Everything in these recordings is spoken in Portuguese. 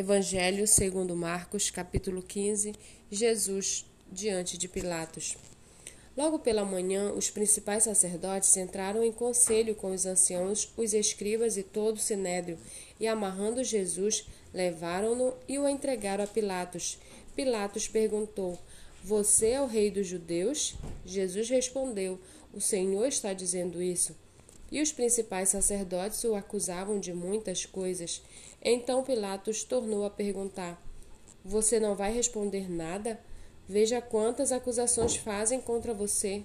Evangelho segundo Marcos, capítulo 15, Jesus diante de Pilatos. Logo pela manhã, os principais sacerdotes entraram em conselho com os anciãos, os escribas e todo o sinédrio, e amarrando Jesus, levaram-no e o entregaram a Pilatos. Pilatos perguntou: Você é o rei dos judeus? Jesus respondeu: O Senhor está dizendo isso. E os principais sacerdotes o acusavam de muitas coisas. Então Pilatos tornou a perguntar: Você não vai responder nada? Veja quantas acusações fazem contra você.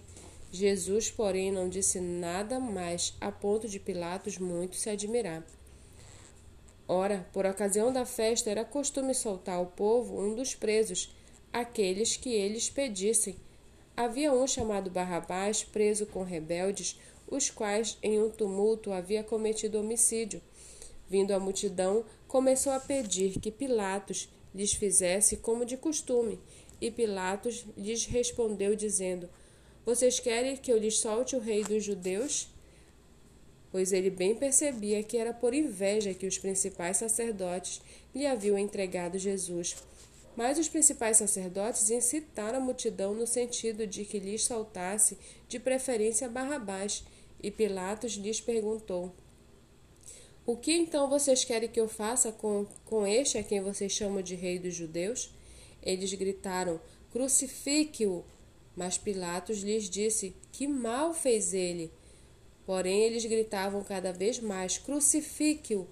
Jesus, porém, não disse nada mais, a ponto de Pilatos muito se admirar. Ora, por ocasião da festa, era costume soltar ao povo um dos presos, aqueles que eles pedissem. Havia um chamado Barrabás, preso com rebeldes, os quais em um tumulto havia cometido homicídio. Vindo a multidão, começou a pedir que Pilatos lhes fizesse como de costume, e Pilatos lhes respondeu dizendo: Vocês querem que eu lhes solte o rei dos judeus? Pois ele bem percebia que era por inveja que os principais sacerdotes lhe haviam entregado Jesus. Mas os principais sacerdotes incitaram a multidão no sentido de que lhes soltasse, de preferência, Barrabás, e Pilatos lhes perguntou: O que então vocês querem que eu faça com, com este a quem vocês chamam de rei dos judeus? Eles gritaram: Crucifique-o! Mas Pilatos lhes disse: Que mal fez ele? Porém, eles gritavam cada vez mais: Crucifique-o!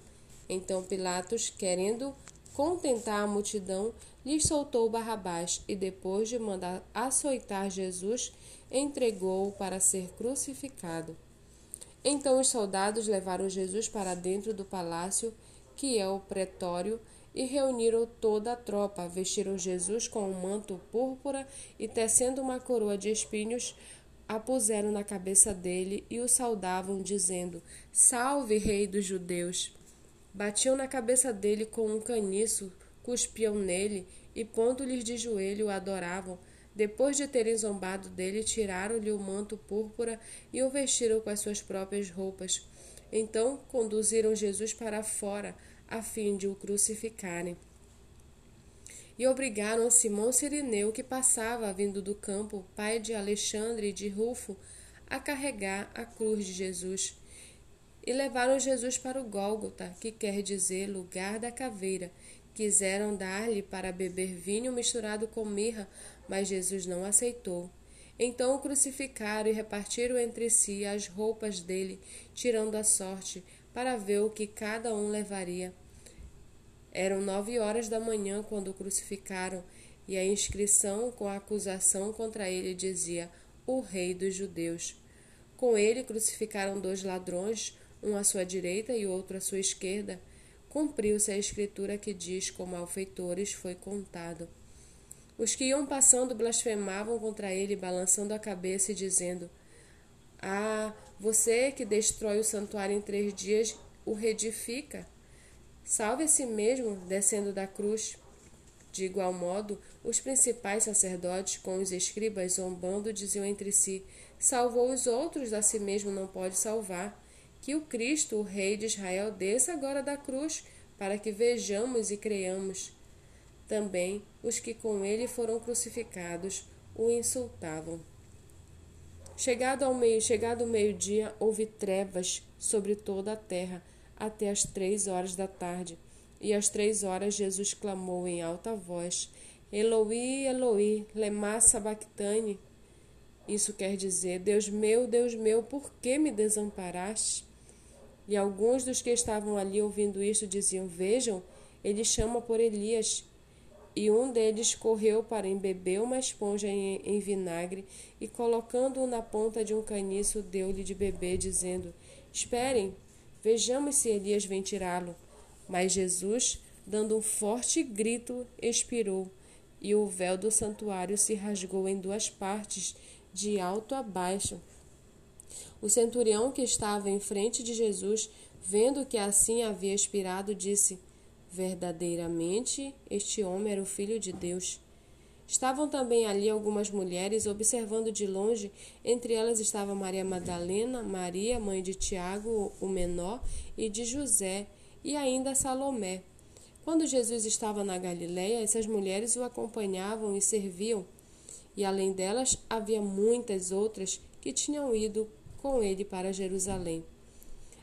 Então Pilatos, querendo contentar a multidão, lhes soltou Barrabás e, depois de mandar açoitar Jesus, entregou-o para ser crucificado. Então os soldados levaram Jesus para dentro do palácio, que é o pretório, e reuniram toda a tropa. Vestiram Jesus com um manto púrpura e, tecendo uma coroa de espinhos, a puseram na cabeça dele e o saudavam, dizendo: Salve, Rei dos Judeus! Batiam na cabeça dele com um caniço, cuspiam nele e, pondo-lhes de joelho, o adoravam. Depois de terem zombado dele, tiraram-lhe o manto púrpura e o vestiram com as suas próprias roupas. Então conduziram Jesus para fora, a fim de o crucificarem. E obrigaram Simão Sirineu, que passava vindo do campo, pai de Alexandre e de Rufo, a carregar a cruz de Jesus. E levaram Jesus para o Gólgota, que quer dizer lugar da caveira. Quiseram dar-lhe para beber vinho misturado com mirra, mas Jesus não aceitou. Então o crucificaram e repartiram entre si as roupas dele, tirando a sorte, para ver o que cada um levaria. Eram nove horas da manhã quando o crucificaram, e a inscrição com a acusação contra ele dizia: O Rei dos Judeus. Com ele crucificaram dois ladrões, um à sua direita e outro à sua esquerda. Cumpriu-se a escritura que diz: Com malfeitores foi contado. Os que iam passando blasfemavam contra ele, balançando a cabeça e dizendo: Ah, você que destrói o santuário em três dias, o reedifica. Salve a si mesmo, descendo da cruz. De igual modo, os principais sacerdotes, com os escribas zombando, diziam entre si: Salvou os outros, a si mesmo não pode salvar. Que o Cristo, o Rei de Israel, desça agora da cruz, para que vejamos e creiamos. Também os que com ele foram crucificados o insultavam. Chegado ao meio, chegado o meio-dia, houve trevas sobre toda a terra até as três horas da tarde. E às três horas Jesus clamou em alta voz: Eloi, Eloi, lema sabachthani. Isso quer dizer: Deus meu, Deus meu, por que me desamparaste? E alguns dos que estavam ali ouvindo isto diziam: Vejam, ele chama por Elias. E um deles correu para embeber uma esponja em, em vinagre e, colocando-o na ponta de um caniço, deu-lhe de beber, dizendo: Esperem, vejamos se Elias vem tirá-lo. Mas Jesus, dando um forte grito, expirou, e o véu do santuário se rasgou em duas partes, de alto a baixo. O centurião que estava em frente de Jesus, vendo que assim havia expirado, disse: Verdadeiramente, este homem era o filho de Deus. Estavam também ali algumas mulheres observando de longe, entre elas estava Maria Madalena, Maria, mãe de Tiago, o menor, e de José, e ainda Salomé. Quando Jesus estava na Galiléia, essas mulheres o acompanhavam e serviam, e além delas havia muitas outras que tinham ido com ele para Jerusalém.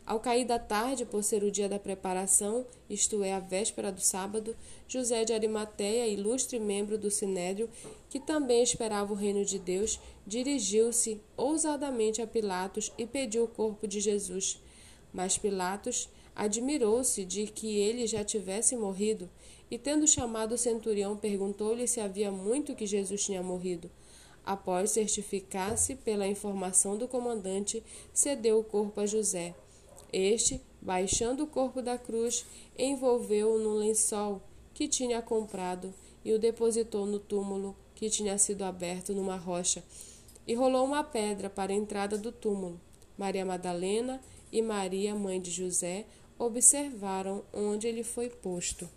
Ao cair da tarde, por ser o dia da preparação, isto é, a véspera do sábado, José de Arimateia, ilustre membro do Sinédrio, que também esperava o reino de Deus, dirigiu-se ousadamente a Pilatos e pediu o corpo de Jesus. Mas Pilatos admirou-se de que ele já tivesse morrido, e tendo chamado o centurião, perguntou-lhe se havia muito que Jesus tinha morrido. Após certificar-se pela informação do comandante, cedeu o corpo a José. Este, baixando o corpo da cruz, envolveu-o num lençol que tinha comprado e o depositou no túmulo que tinha sido aberto numa rocha, e rolou uma pedra para a entrada do túmulo. Maria Madalena e Maria, mãe de José, observaram onde ele foi posto.